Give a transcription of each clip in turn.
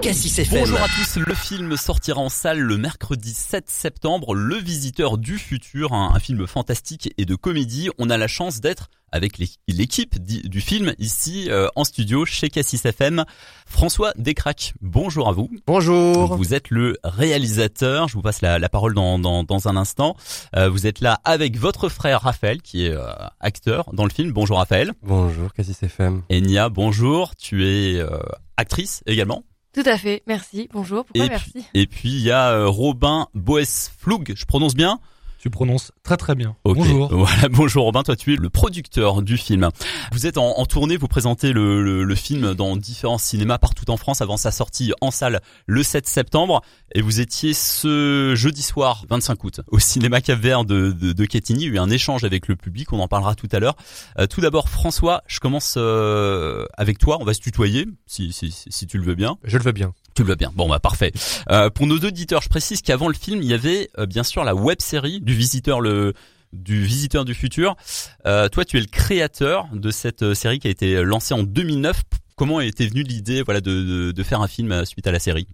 Cassis FM. Bonjour à tous, le film sortira en salle le mercredi 7 septembre, Le Visiteur du Futur, un, un film fantastique et de comédie. On a la chance d'être avec l'équipe du film ici euh, en studio chez Cassis FM. François Descraques, bonjour à vous. Bonjour. Vous êtes le réalisateur, je vous passe la, la parole dans, dans, dans, un instant. Euh, vous êtes là avec votre frère Raphaël qui est euh, acteur dans le film. Bonjour Raphaël. Bonjour Cassis FM. Enya, bonjour. Tu es euh, actrice également. Tout à fait, merci, bonjour, pourquoi et merci? puis, Et puis il y a euh, Robin Boesflug, je prononce bien? Tu prononces très très bien. Okay. Bonjour. Voilà, bonjour Robin, toi tu es le producteur du film. Vous êtes en, en tournée, vous présentez le, le, le, film dans différents cinémas partout en France avant sa sortie en salle le 7 septembre. Et vous étiez ce jeudi soir, 25 août, au cinéma Cap Vert de, de, de Quetigny. Il y a eu un échange avec le public, on en parlera tout à l'heure. Euh, tout d'abord François, je commence euh, avec toi, on va se tutoyer, si, si, si tu le veux bien. Je le veux bien. Veux bien. Bon bah parfait. Euh, pour nos auditeurs, je précise qu'avant le film, il y avait euh, bien sûr la web série du visiteur le du visiteur du futur. Euh, toi, tu es le créateur de cette série qui a été lancée en 2009. Comment était venue l'idée voilà de, de, de, faire un film suite à la série?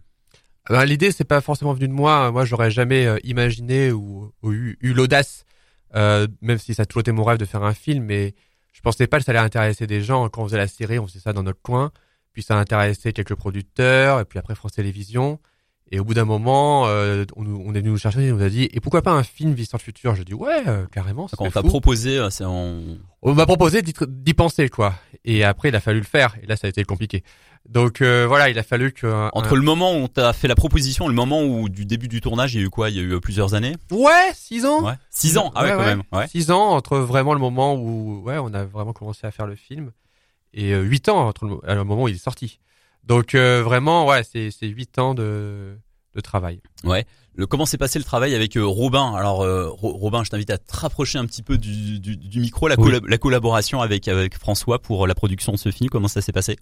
Ben, L'idée c'est pas forcément venu de moi. Moi, j'aurais jamais imaginé ou, eu, eu l'audace, euh, même si ça a toujours été mon rêve de faire un film, mais je pensais pas que ça allait intéresser des gens. Quand on faisait la série, on faisait ça dans notre coin puis ça a intéressé quelques producteurs, et puis après France Télévisions. Et au bout d'un moment, euh, on, on, est venu nous chercher et on nous a dit et pourquoi pas un film Visiteur le futur? Je dis ouais, euh, carrément. Quand on t'a proposé, c'est on. On m'a proposé d'y penser quoi. Et après, il a fallu le faire. Et là, ça a été compliqué. Donc euh, voilà, il a fallu que entre un... le moment où on t'a fait la proposition, et le moment où du début du tournage, il y a eu quoi? Il y a eu plusieurs années? Ouais, six ans. Ouais, six ans? Ah ouais, ouais quand même. Ouais. Six ans entre vraiment le moment où ouais, on a vraiment commencé à faire le film et euh, 8 ans entre le, le, moment où il est sorti. Donc euh, vraiment, ouais, c'est c'est huit ans de de travail. Ouais. Le, comment s'est passé le travail avec euh, Robin? Alors euh, Robin, je t'invite à te rapprocher un petit peu du, du, du micro, la, oui. la collaboration avec avec François pour la production de ce film. Comment ça s'est passé?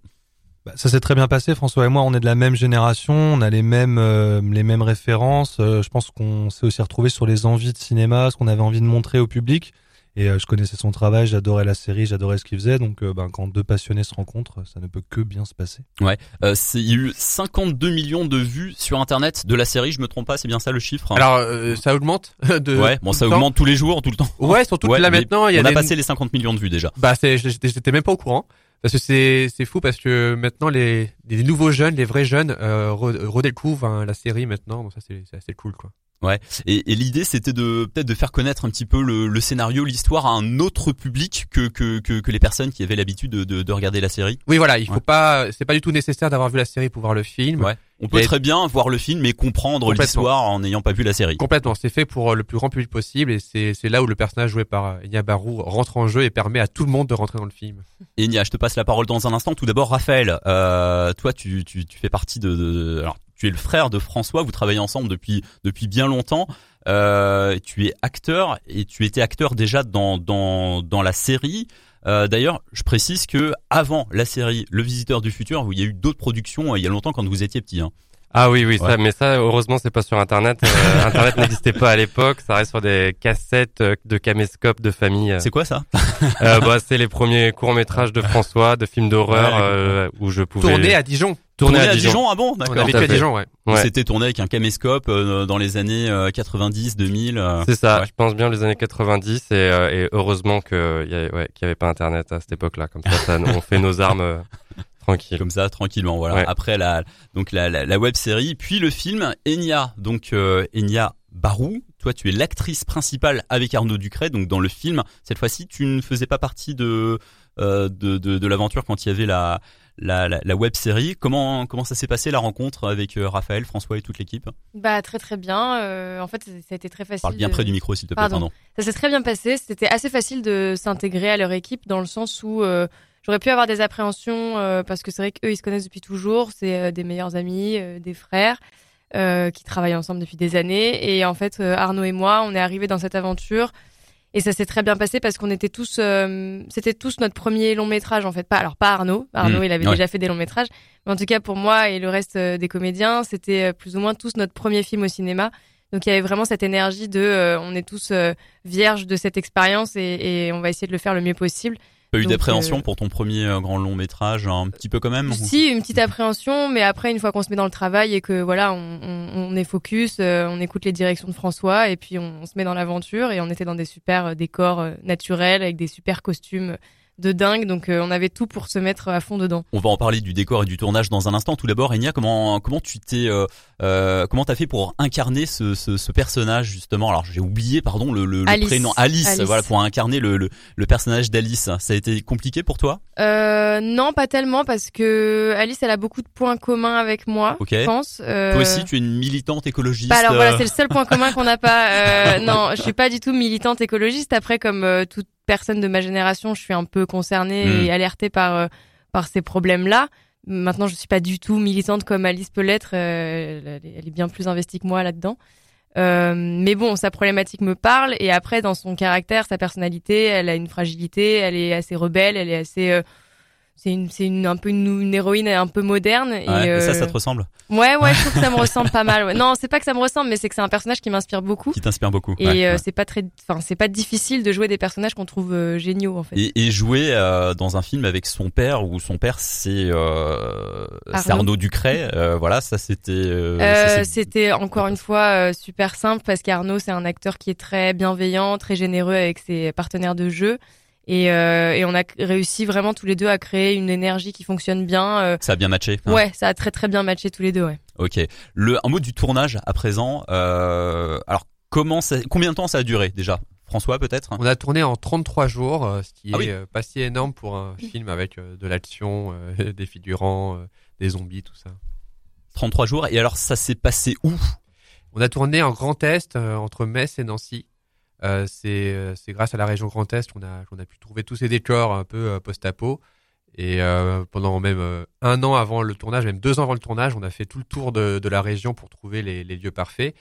Bah, ça s'est très bien passé. François et moi, on est de la même génération, on a les mêmes euh, les mêmes références. Euh, je pense qu'on s'est aussi retrouvé sur les envies de cinéma, ce qu'on avait envie de montrer au public. Et euh, je connaissais son travail, j'adorais la série, j'adorais ce qu'il faisait. Donc, euh, ben, quand deux passionnés se rencontrent, ça ne peut que bien se passer. Ouais, euh, il y a eu 52 millions de vues sur Internet de la série. Je me trompe pas, c'est bien ça le chiffre hein Alors, euh, ça augmente. De, ouais, bon, ça augmente tous les jours, tout le temps. Ouais, surtout ouais, là maintenant, il y a on a des... passé les 50 millions de vues déjà. Bah, c'est, j'étais même pas au courant. Parce que c'est c'est fou parce que maintenant les les nouveaux jeunes, les vrais jeunes euh, redécouvrent hein, la série maintenant. Bon ça c'est c'est assez cool quoi. Ouais. Et, et l'idée c'était de peut-être de faire connaître un petit peu le, le scénario, l'histoire à un autre public que que que, que les personnes qui avaient l'habitude de, de, de regarder la série. Oui voilà, il faut ouais. pas, c'est pas du tout nécessaire d'avoir vu la série pour voir le film. Ouais. On peut Et- très bien voir le film et comprendre l'histoire en n'ayant pas vu la série. Complètement, c'est fait pour euh, le plus grand public possible et c'est c'est là où le personnage joué par Enya Barou rentre en jeu et permet à tout le monde de rentrer dans le film. Et Nia, je te passe la parole dans un instant. Tout d'abord, Raphaël, euh, toi, tu, tu, tu fais partie de, de, alors, tu es le frère de François. Vous travaillez ensemble depuis depuis bien longtemps. Euh, tu es acteur et tu étais acteur déjà dans dans dans la série. Euh, D'ailleurs, je précise que avant la série Le Visiteur du Futur, il y a eu d'autres productions euh, il y a longtemps quand vous étiez petit. Hein. Ah oui, oui, Ouais. ça, mais ça, heureusement, c'est pas sur Internet. Euh, Internet n'existait pas à l'époque. Ça reste sur des cassettes de caméscope de famille. C'est quoi ça? Bah, c'est les premiers courts métrages de François, de films d'horreur Ouais, euh, où je pouvais Tourné à Dijon. Tourner Tourné à Dijon, ah bon On D'accord. a vécu tout à à fait. Dijon, ouais. Ouais. C'était tourné avec un caméscope euh, dans les années euh, 90, 2000. euh. C'est ça. Ouais. Je pense bien les années 90 et, euh, et heureusement que y a- ouais, qu'il y avait pas Internet à cette époque-là. Comme ça, ça on fait nos armes euh, tranquilles. comme ça tranquillement voilà Ouais. après la donc la, la, la web série puis le film Enya donc euh, Enya Barou toi tu es l'actrice principale avec Arnaud Ducret donc dans le film cette fois-ci tu ne faisais pas partie de euh, de, de, de l'aventure quand il y avait la la, la, la web série comment comment ça s'est passé la rencontre avec euh, Raphaël François et toute l'équipe? Bah très très bien. Euh, en fait, ça a été très facile. parle bien de- près du micro s'il te plaît Pardon. pardon Ça s'est très bien passé. C'était assez facile de s'intégrer à leur équipe dans le sens où euh, j'aurais pu avoir des appréhensions parce que c'est vrai qu'eux ils se connaissent depuis toujours. C'est des meilleurs amis, des frères euh, qui travaillent ensemble depuis des années. Et en fait, euh, Arnaud et moi, on est arrivés dans cette aventure. Et ça s'est très bien passé parce qu'on était tous, euh, c'était tous notre premier long métrage en fait. Pas alors pas Arnaud. Arnaud, Mmh, il avait ouais. déjà fait des longs métrages, mais en tout cas pour moi et le reste des comédiens, c'était plus ou moins tous notre premier film au cinéma. Donc il y avait vraiment cette énergie de, euh, on est tous euh, vierges de cette expérience et, et on va essayer de le faire le mieux possible. Pas eu d'appréhension euh, pour ton premier euh, grand long métrage, un petit peu quand même Si, une petite appréhension, mais après, une fois qu'on se met dans le travail et que voilà, on, on, on est focus, euh, on écoute les directions de François et puis on, on se met dans l'aventure et on était dans des super décors naturels avec des super costumes de dingue, donc euh, on avait tout pour se mettre à fond dedans. On va en parler du décor et du tournage dans un instant. Tout d'abord, Enya, comment comment tu t'es euh, euh, comment t'as fait pour incarner ce, ce, ce personnage justement? Alors j'ai oublié, pardon, le, le, le Alice. prénom Alice, Alice. Voilà, pour incarner le, le, le personnage d'Alice. Ça a été compliqué pour toi? Euh, non, pas tellement parce que Alice, elle a beaucoup de points communs avec moi, Ok. je pense. Euh, Toi aussi, tu es une militante écologiste. Bah alors voilà, c'est le seul point commun qu'on n'a pas. Euh, non, je suis pas du tout militante écologiste. Après, comme euh, toute personne de ma génération, je suis un peu concernée Mm. et alertée par euh, par ces problèmes-là. Maintenant, je suis pas du tout militante comme Alice peut l'être. euh, elle, est- elle est bien plus investie que moi là-dedans. Euh, mais bon, sa problématique me parle. Et après, dans son caractère, sa personnalité, elle a une fragilité. Elle est assez rebelle. Elle est assez. Euh, c'est une, c'est une, un peu une, une héroïne un peu moderne. et, ouais, et ça, euh, ça te ressemble Ouais, ouais, je trouve que ça me ressemble pas mal. ouais. Non, c'est pas que ça me ressemble, mais c'est que c'est un personnage qui m'inspire beaucoup. Qui t'inspire beaucoup. Et ouais, euh, c'est pas très, enfin, c'est pas difficile de jouer des personnages qu'on trouve euh, géniaux en fait. Et, et jouer euh, dans un film avec son père où son père c'est euh, c'est Arnaud. Ducret, euh, voilà ça c'était euh, Euh, ça, c'est- C'était encore une fois euh, super simple parce qu'Arnaud c'est un acteur qui est très bienveillant, très généreux avec ses partenaires de jeu et, euh, et on a réussi vraiment tous les deux à créer une énergie qui fonctionne bien. euh, ça a bien matché. hein? Ouais, ça a très très bien matché tous les deux. Ouais. Ok. Le un mot du tournage à présent. Euh, alors comment ça, combien de temps ça a duré déjà? François peut-être? On a tourné en 33 jours, ce qui Ah est oui. pas si énorme pour un film avec euh, de l'action, euh, des figurants, euh, des zombies, tout ça. 33 jours. Et alors ça s'est passé où? On a tourné en Grand Est euh, entre Metz et Nancy. Euh, c'est euh, c'est grâce à la région Grand Est qu'on a pu trouver tous ces décors un peu euh, post-apo. Et pendant même un an avant le tournage, même deux ans avant le tournage, on a fait tout le tour de, la région pour trouver les lieux parfaits.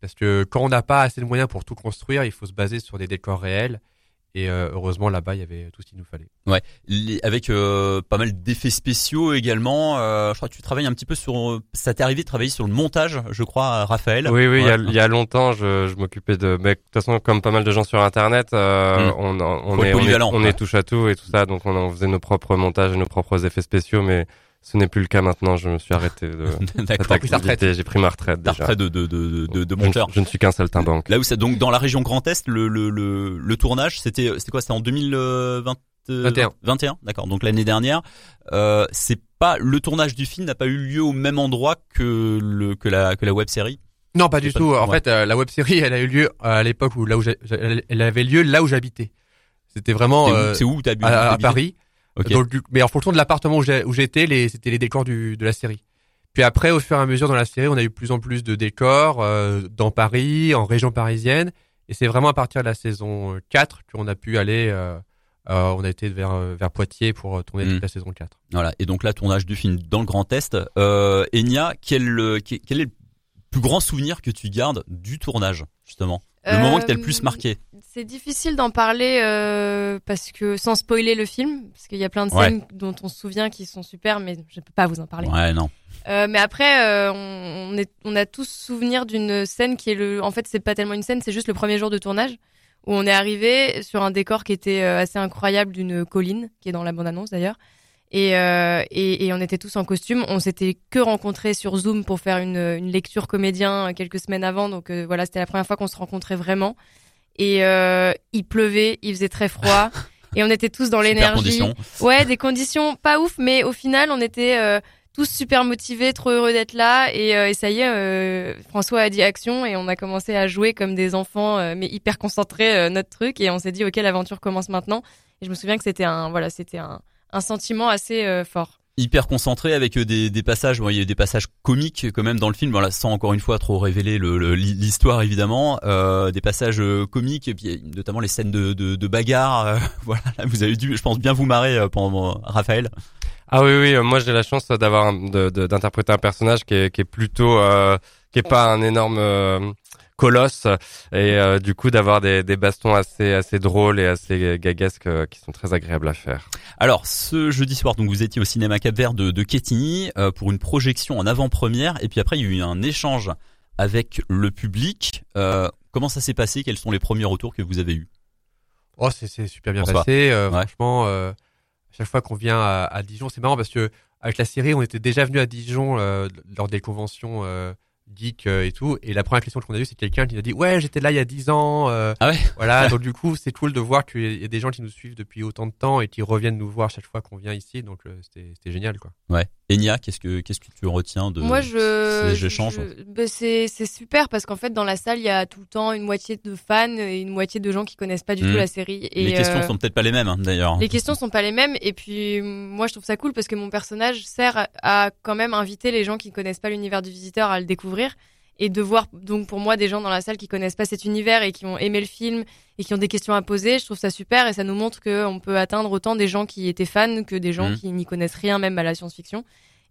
Parce que quand on n'a pas assez de moyens pour tout construire, il faut se baser sur des décors réels. Et euh, heureusement, là-bas, il y avait tout ce qu'il nous fallait. Les- avec euh, pas mal d'effets spéciaux également. Euh, je crois que tu travailles un petit peu sur. Ça t'est arrivé de travailler sur le montage, je crois, Raphaël. Oui, oui, il y, a, Ouais. il y a longtemps, je, je m'occupais de. Mais de toute façon, comme pas mal de gens sur Internet, euh, Mm. on, on, est, on est, polyvalent, on ouais. est touche à tout et tout ça, donc on, on faisait nos propres montages et nos propres effets spéciaux, mais ce n'est plus le cas maintenant. Je me suis arrêté de cette activité. J'ai pris ma retraite déjà. retraite de de de de, de Je ne- monteur. Je, ne suis qu'un saltimbanque. Là où ça donc dans la région Grand Est, le le le, le tournage, c'était c'était quoi C'était en 2020 21. 21, d'accord. Donc l'année dernière, euh, c'est pas le tournage du film n'a pas eu lieu au même endroit que le que la que la web série? Non, pas du pas tout. En ouais. fait, euh, la web série, elle a eu lieu euh, à l'époque où là où elle avait lieu là où j'habitais. C'était vraiment C'est où- euh, C'est où, t'as bu à, Paris. Ok. Donc, du- mais en fonction de l'appartement où j'étais, les, c'était les décors du, de la série. Puis après, au fur et à mesure dans la série, on a eu plus en plus de décors euh, dans Paris, en région parisienne. Et c'est vraiment à partir de la saison euh, 4 qu'on a pu aller. euh, euh, on a été vers, euh, vers Poitiers pour euh, tourner Mm. toute la saison 4. Voilà. Et donc là, tournage du film dans le Grand Est. Euh, Enya, euh, quel quel est le plus grand souvenir que tu gardes du tournage justement? Le moment qui t'a le plus Euh, marqué C'est difficile d'en parler euh, parce que sans spoiler le film, parce qu'il y a plein de Ouais. scènes dont on se souvient qui sont super, mais je peux pas vous en parler. Ouais, non. Euh, mais après, euh, on, on est, on a tous souvenir d'une scène qui est le. En fait, c'est pas tellement une scène, c'est juste le premier jour de tournage où on est arrivé sur un décor qui était euh, assez incroyable d'une colline, qui est dans la bande-annonce d'ailleurs. Et, euh, et, et on était tous en costume. On s'était que rencontrés sur Zoom pour faire une, une lecture comédien euh, quelques semaines avant. Donc euh, voilà, c'était la première fois qu'on se rencontrait vraiment. Et euh, il pleuvait, il faisait très froid. et on était tous dans l'énergie. Ouais, des conditions pas ouf, mais au final, on était euh, tous super motivés, trop heureux d'être là. Et, euh, et ça y est, euh, François a dit action et on a commencé à jouer comme des enfants, euh, mais hyper concentrés euh, notre truc. Et on s'est dit, ok, l'aventure commence maintenant. Et je me souviens que c'était un, voilà, c'était un, un sentiment assez euh, fort. hyper concentré avec euh, des, des passages, bon, il y a des passages comiques quand même dans le film, voilà, sans encore une fois trop révéler le- le- l'histoire évidemment, euh, des passages euh, comiques et puis notamment les scènes de, de, de bagarre, euh, voilà, là, vous avez dû, je pense, bien vous marrer euh, pendant Raphaël. Ah oui, oui, euh, moi j'ai la chance d'avoir un- de- de- d'interpréter un personnage qui est, qui est plutôt, euh, qui est pas un énorme euh, colosse et euh, du coup d'avoir des, des bastons assez assez drôles et assez gaguesques euh, qui sont très agréables à faire. Alors, ce jeudi soir, donc vous étiez au cinéma Cap-Vert de, de Quetigny euh, pour une projection en avant-première et puis après il y a eu un échange avec le public. Euh, comment ça s'est passé? Quels sont les premiers retours que vous avez eus? Oh, c'est c'est super bien passé. euh, Ouais. Franchement, euh, chaque fois qu'on vient à, à Dijon, c'est marrant parce que avec la série, on était déjà venu à Dijon euh, lors des conventions euh, geek euh, et tout. Et la première question qu'on a eue, c'est quelqu'un qui nous a dit ouais, j'étais là il y a 10 ans. euh, Ah ouais? Voilà. donc du coup, c'est cool de voir qu'il y a des gens qui nous suivent depuis autant de temps et qui reviennent nous voir chaque fois qu'on vient ici. Donc euh, c'était c'était génial quoi. Ouais. Enya, qu'est-ce que qu'est-ce que tu retiens de Moi, je, ces échanges je- ben, c'est c'est super parce qu'en fait, dans la salle, il y a tout le temps une moitié de fans et une moitié de gens qui connaissent pas du tout la série. Et Les questions euh, sont peut-être pas les mêmes hein, d'ailleurs. les questions sont pas les mêmes. Et puis, moi, je trouve ça cool parce que mon personnage sert à, à quand même inviter les gens qui connaissent pas l'univers du visiteur à le découvrir et de voir donc pour moi des gens dans la salle qui connaissent pas cet univers et qui ont aimé le film et qui ont des questions à poser. Je trouve ça super et ça nous montre qu'on peut atteindre autant des gens qui étaient fans que des gens Mhm. qui n'y connaissent rien même à la science-fiction.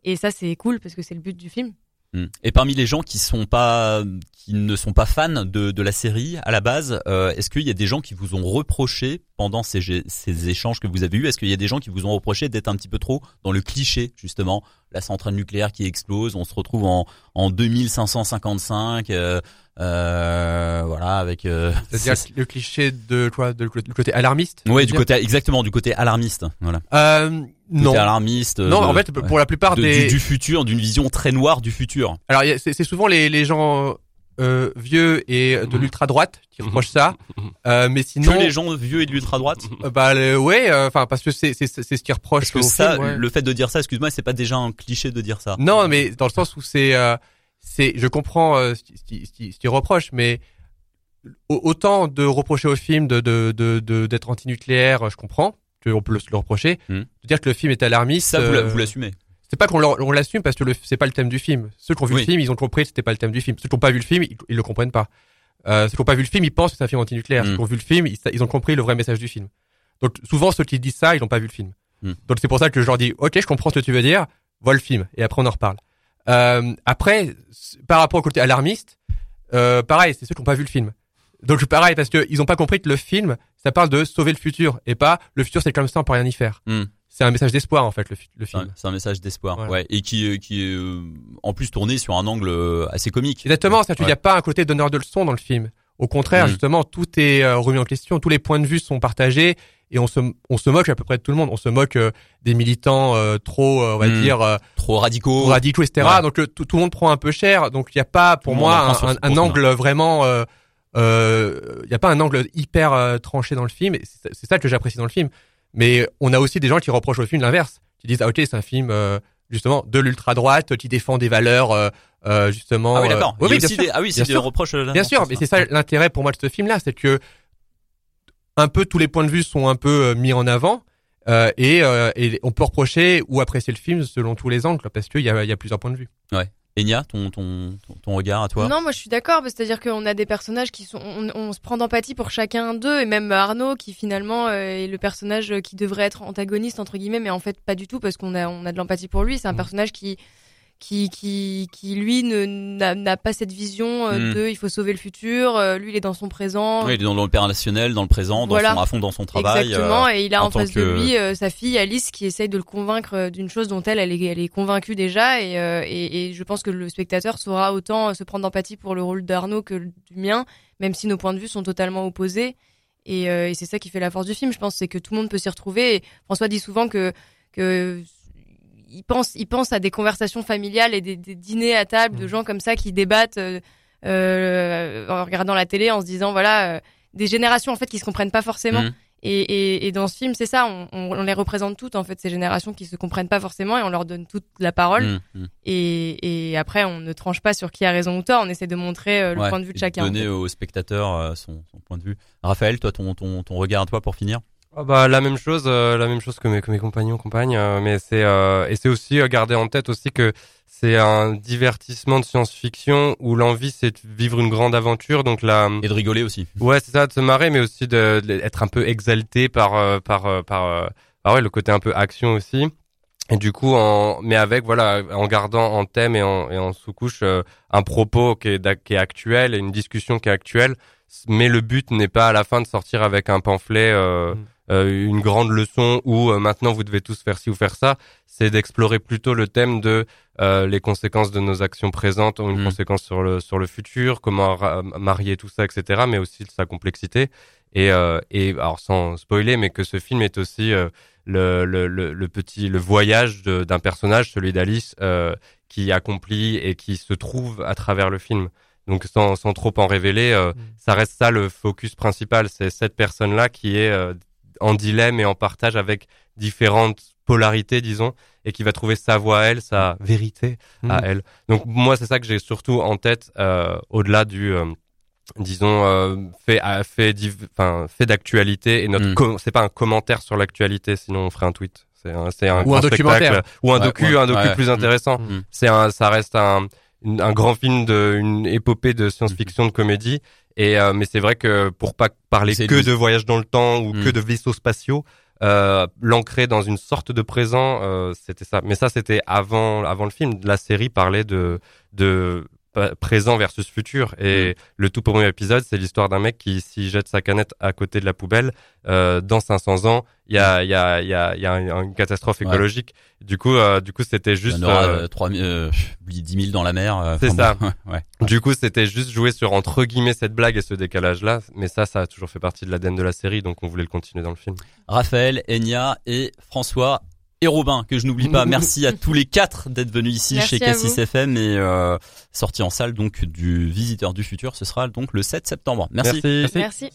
Et ça, c'est cool parce que c'est le but du film. Mm. Et parmi les gens qui sont pas, qui ne sont pas fans de, de la série à la base, euh, est-ce qu'il y a des gens qui vous ont reproché pendant ces, ces échanges que vous avez eus? Est-ce qu'il y a des gens qui vous ont reproché d'être un petit peu trop dans le cliché justement La centrale nucléaire qui explose, on se retrouve en, en 2555, euh, euh, voilà, avec. Euh, C'est-à-dire c'est- le cliché de quoi, de, le côté alarmiste. Tu du côté exactement du côté alarmiste, voilà. Euh, non. Côté alarmiste. Non, de- en fait, ouais. pour la plupart de- des. du, du futur, d'une vision très noire du futur. Alors, c'est souvent les, les gens euh, vieux et de l'ultra droite qui reprochent ça. Euh, mais sinon, Que les gens vieux et de l'ultra droite. euh, bah ouais, euh, enfin parce que c'est c'est c'est ce qu'ils reprochent Parce que ça, film, ouais. le fait de dire ça, excuse-moi, c'est pas déjà un cliché de dire ça. Non, mais dans le sens où c'est, euh, c'est, je comprends euh, ce qui- ce qui- ce qui- reprochent, mais au- autant de reprocher au film de de de de- d'être anti-nucléaire, je comprends qu'on peut le, reprocher. Hmm. De dire que le film est alarmiste, Ça, vous l'assumez. C'est pas qu'on l'assume parce que c'est pas le thème du film. Ceux qui ont vu Oui. le film, ils ont compris que c'était pas le thème du film. Ceux qui ont pas vu le film, ils, ils le comprennent pas. Euh, ceux qui ont pas vu le film, ils pensent que c'est un film anti-nucléaire. Mm. Ceux qui ont vu le film, ils, ils ont compris le vrai message du film. Donc souvent ceux qui disent ça, ils n'ont pas vu le film. Mm. Donc c'est pour ça que je leur dis, ok, je comprends ce que tu veux dire, vois le film et après on en reparle. Euh, après, par rapport au côté alarmiste, euh, pareil, c'est ceux qui n'ont pas vu le film. Donc pareil parce que ils ont pas compris que le film, ça parle de sauver le futur et pas le futur c'est comme ça on peut rien y faire. Hmm. C'est un message d'espoir en fait le, film. C'est un message d'espoir, ouais, et qui, euh, qui est euh, en plus tourné sur un angle euh, assez comique. Exactement, c'est-à-dire qu'il n'y a pas un côté donneur de leçons dans le film. Au contraire, Mm. justement, tout est euh, remis en question, tous les points de vue sont partagés et on se on se moque à peu près de tout le monde. On se moque euh, des militants trop, on va Mm. dire, Trop radicaux. trop radicaux, etc. Ouais. Donc le- tout, tout le monde prend un peu cher. Donc il n'y a pas, pour Tout moi, un, angle vraiment. euh, Il n'y a pas un angle hyper euh, tranché dans le film. c'est ça que j'apprécie dans le film. Mais on a aussi des gens qui reprochent au film l'inverse, qui disent ah ok c'est un film euh, justement de l'ultra droite qui défend des valeurs euh, euh, justement. Ah oui, euh, d'accord. y a oui, des, ah oui, c'est des reproches. euh, là, Bien sûr, mais c'est ça l'intérêt pour moi de ce film-là, c'est que un peu tous les points de vue sont un peu euh, mis en avant euh, et, euh, et on peut reprocher ou apprécier le film selon tous les angles parce qu'il y a, il y a plusieurs points de vue. Enya, ton, ton, ton, ton regard à toi? Non, moi je suis d'accord, c'est-à-dire qu'on a des personnages qui sont, on, on se prend d'empathie pour chacun d'eux, et même Arnaud qui finalement euh, est le personnage qui devrait être antagoniste entre guillemets, mais en fait pas du tout parce qu'on a, on a de l'empathie pour lui. C'est un Mhm. personnage qui, qui, qui, qui lui ne n'a pas cette vision euh, Mhm. de il faut sauver le futur. euh, lui il est dans son présent. Oui, il est dans l'opérationnel, dans le présent, dans Voilà. son, à fond dans son travail. Exactement, euh, et il a en face que- de lui euh, sa fille Alice qui essaye de le convaincre d'une chose dont elle, elle est, elle est convaincue déjà, et, euh, et, et je pense que le spectateur saura autant se prendre d'empathie pour le rôle d'Arnaud que du mien, même si nos points de vue sont totalement opposés. Et, euh, et c'est ça qui fait la force du film, je pense, c'est que tout le monde peut s'y retrouver. Et François dit souvent que que il pense, il pense à des conversations familiales et des, des dîners à table de Mhm. gens comme ça qui débattent euh, euh, en regardant la télé, en se disant voilà euh, des générations en fait qui se comprennent pas forcément. Mhm. Et, et, et dans ce film, c'est ça, on, on, on les représente toutes en fait ces générations qui se comprennent pas forcément et on leur donne toute la parole. hum. Et, et après, on ne tranche pas sur qui a raison ou tort. On essaie de montrer euh, le Ouais, point de vue de chacun. en Donner fait. au spectateur euh, son, son point de vue. Raphaël, toi, ton, ton, ton regard à toi pour finir? Ah bah la même chose, euh, la même chose que mes, que mes compagnons, compagnes, euh, mais c'est euh, et c'est aussi euh, garder en tête aussi que c'est un divertissement de science-fiction où l'envie c'est de vivre une grande aventure, donc la Et de rigoler aussi. ouais c'est ça de se marrer, mais aussi de, de- être un peu exalté par euh, par euh, par euh, ah ouais le côté un peu action aussi. Et du coup, en, mais avec voilà, en gardant en thème et en, et en sous-couche euh, un propos qui est, qui est actuel et une discussion qui est actuelle. Mais le but n'est pas à la fin de sortir avec un pamphlet, euh, Mm. Euh, une grande leçon où euh, maintenant vous devez tous faire ci ou faire ça. C'est d'explorer plutôt le thème de euh, les conséquences de nos actions présentes ont une Mm. conséquence sur le sur le futur, comment marier tout ça, etc. Mais aussi de sa complexité. Et, euh, et alors sans spoiler, mais que ce film est aussi euh, le, le, le, petit le voyage d'un personnage, celui d'Alice, euh, qui accomplit et qui se trouve à travers le film. Donc sans, sans trop en révéler, euh, Mm. ça reste ça le focus principal. C'est cette personne-là qui est euh, en dilemme et en partage avec différentes polarités, disons, et qui va trouver sa voie à elle, sa vérité à Mm. elle. Donc moi, c'est ça que j'ai surtout en tête, euh, au-delà du, euh, disons, euh, fait, fait, enfin, fait d'actualité. Et notre, Mm. c'est pas un commentaire sur l'actualité, sinon on ferait un tweet. C'est un, c'est un Ou un documentaire. ou un Ouais, docu, ouais, un docu ouais. plus Mm. intéressant. Mm. C'est un, ça reste un, un grand film de, une épopée de science-fiction, de comédie. Et euh, mais c'est vrai que pour pas parler que de- de voyage dans le temps ou Mm. que de vaisseaux spatiaux, euh, l'ancrer dans une sorte de présent, euh, c'était ça. Mais ça, c'était avant, avant le film. La série parlait de, de présent versus futur. Et le tout premier épisode, c'est l'histoire d'un mec qui, s'il jette sa canette à côté de la poubelle, euh, dans 500 ans, il y a, il y a, il y a, il y a un- une catastrophe Ouais. écologique. Du coup, euh, du coup, c'était Il juste. y en aura euh, euh, 3 000, euh, 10 000 dans la mer. C'est bon, ouais. Du coup, c'était juste jouer sur entre guillemets cette blague et ce décalage-là, mais ça, ça a toujours fait partie de l'ADN de la série, donc on voulait le continuer dans le film. Raphaël, Enya et François et Robin, que je n'oublie pas. Merci à tous les quatre d'être venus ici Merci chez Cassis. FM et euh, sorti en salle donc du Visiteur du futur. Ce sera donc le 7 septembre. Merci. Merci. Merci.